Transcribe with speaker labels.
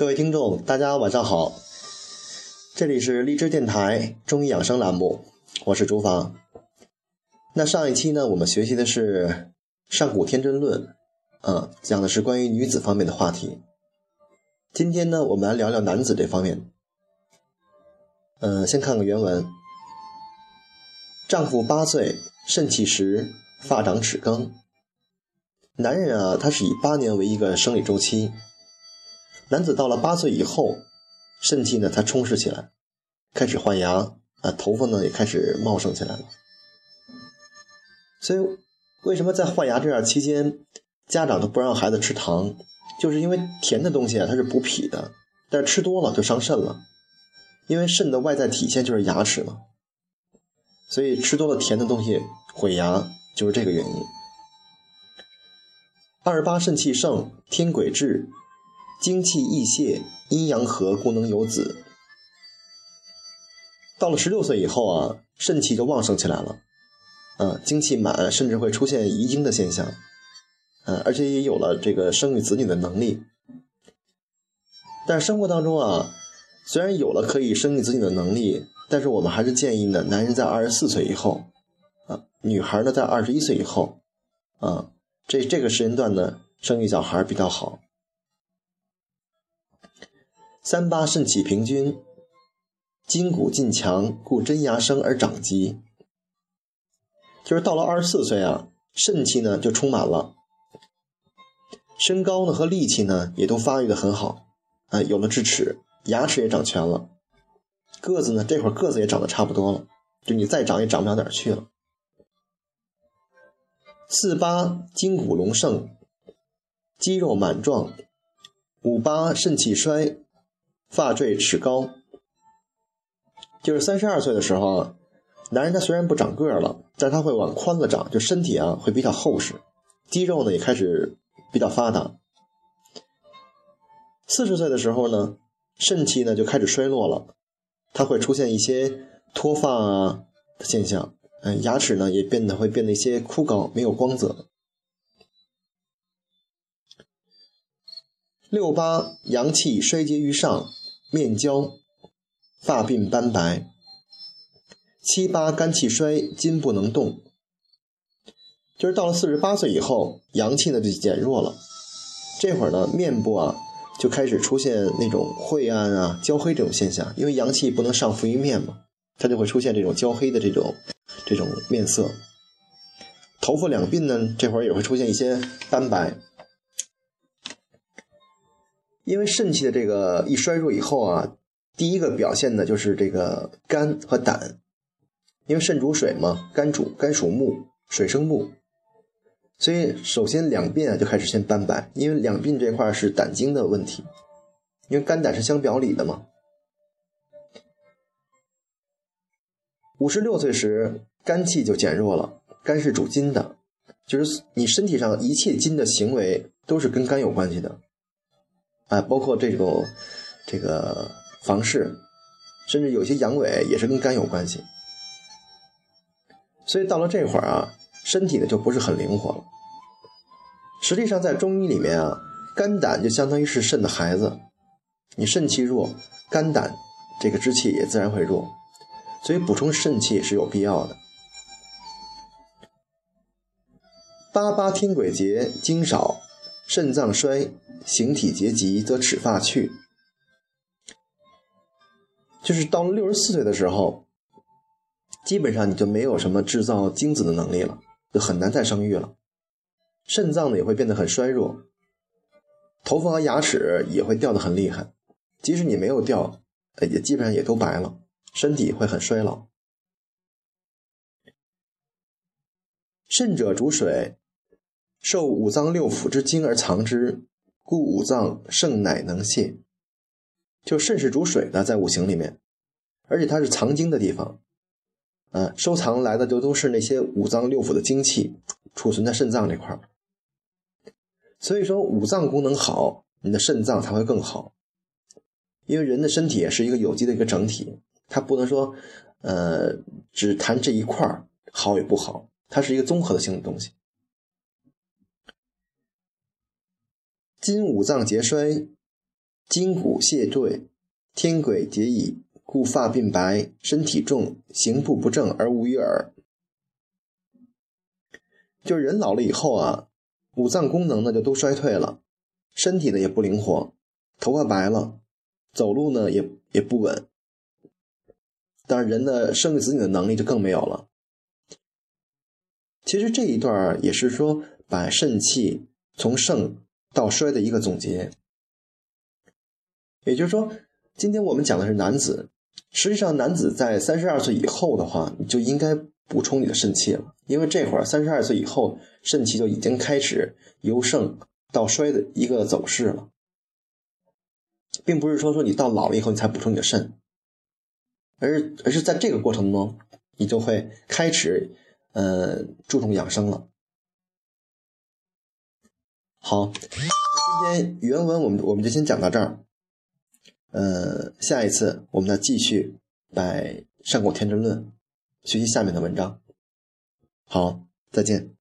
Speaker 1: 各位听众，大家晚上好，这里是荔枝电台中医养生栏目，我是朱芳。那上一期呢，我们学习的是《上古天真论》，啊，讲的是关于女子方面的话题。今天呢，我们来聊聊男子这方面。嗯，先看看原文：丈夫八岁，肾气实，发长齿更。男人啊，他是以八年为一个生理周期。男子到了八岁以后，肾气呢才充实起来，开始换牙啊，头发呢也开始茂盛起来了。所以，为什么在换牙这段期间，家长都不让孩子吃糖？就是因为甜的东西啊，它是补脾的，但是吃多了就伤肾了。因为肾的外在体现就是牙齿嘛，所以吃多了甜的东西毁牙，就是这个原因。二八肾气盛，天癸至。精气溢泄，阴阳和，故能有子。到了十六岁以后啊，肾气就旺盛起来了，啊，精气满，甚至会出现遗精的现象，啊，而且也有了这个生育子女的能力。但生活当中啊，虽然有了可以生育子女的能力，但是我们还是建议呢，男人在二十四岁以后，啊，女孩呢在二十一岁以后，啊，这这个时间段呢，生育小孩比较好。三八肾气平均，筋骨劲强，故真牙生而长肌。就是到了二十四岁啊，肾气呢就充满了，身高呢和力气呢也都发育的很好，啊，有了智齿，牙齿也长全了，个子呢这会儿个子也长得差不多了，就你再长也长不了哪儿去了。四八筋骨隆盛，肌肉满壮，五八肾气衰。发坠齿高，就是三十二岁的时候，男人他虽然不长个儿了，但他会往宽了长，就身体啊会比较厚实，肌肉呢也开始比较发达。四十岁的时候呢，肾气呢就开始衰落了，他会出现一些脱发啊的现象，嗯，牙齿呢也变得会变得一些枯槁，没有光泽。六八阳气衰竭于上。面焦，发鬓斑白；七八肝气衰，筋不能动。就是到了四十八岁以后，阳气呢就减弱了。这会儿呢，面部啊就开始出现那种晦暗啊、焦黑这种现象，因为阳气不能上浮于面嘛，它就会出现这种焦黑的这种这种面色。头发两鬓呢，这会儿也会出现一些斑白。因为肾气的这个一衰弱以后啊，第一个表现的就是这个肝和胆，因为肾主水嘛，肝主肝属木，水生木，所以首先两鬓啊就开始先斑白，因为两鬓这块是胆经的问题，因为肝胆是相表里的嘛。五十六岁时，肝气就减弱了，肝是主筋的，就是你身体上一切筋的行为都是跟肝有关系的。啊，包括这种这个房事，甚至有些阳痿也是跟肝有关系。所以到了这会儿啊，身体呢就不是很灵活了。实际上在中医里面啊，肝胆就相当于是肾的孩子，你肾气弱，肝胆这个之气也自然会弱，所以补充肾气是有必要的。八八天癸竭，精少。肾脏衰，形体结疾，则齿发去。就是到了六十四岁的时候，基本上你就没有什么制造精子的能力了，就很难再生育了。肾脏呢也会变得很衰弱，头发和牙齿也会掉的很厉害。即使你没有掉，也基本上也都白了，身体会很衰老。肾者主水。受五脏六腑之精而藏之，故五脏盛乃能泄。就肾是主水的，在五行里面，而且它是藏精的地方，啊，收藏来的就都是那些五脏六腑的精气，储存在肾脏这块。所以说，五脏功能好，你的肾脏才会更好。因为人的身体也是一个有机的一个整体，它不能说，呃，只谈这一块好与不好，它是一个综合的性的东西。今五脏皆衰，筋骨懈退，天癸结矣，故发鬓白，身体重，行步不正而无于耳。就人老了以后啊，五脏功能呢就都衰退了，身体呢也不灵活，头发白了，走路呢也也不稳。当然，人的生育子女的能力就更没有了。其实这一段也是说把肾气从盛到衰的一个总结。也就是说，今天我们讲的是男子，实际上男子在三十二岁以后的话，你就应该补充你的肾气了，因为这会儿三十二岁以后，肾气就已经开始由盛到衰的一个走势了，并不是说说你到老了以后你才补充你的肾，而而是在这个过程中，你就会开始呃注重养生了。好，今天原文我们我们就先讲到这儿。呃，下一次我们再继续摆《上古天真论》，学习下面的文章。好，再见。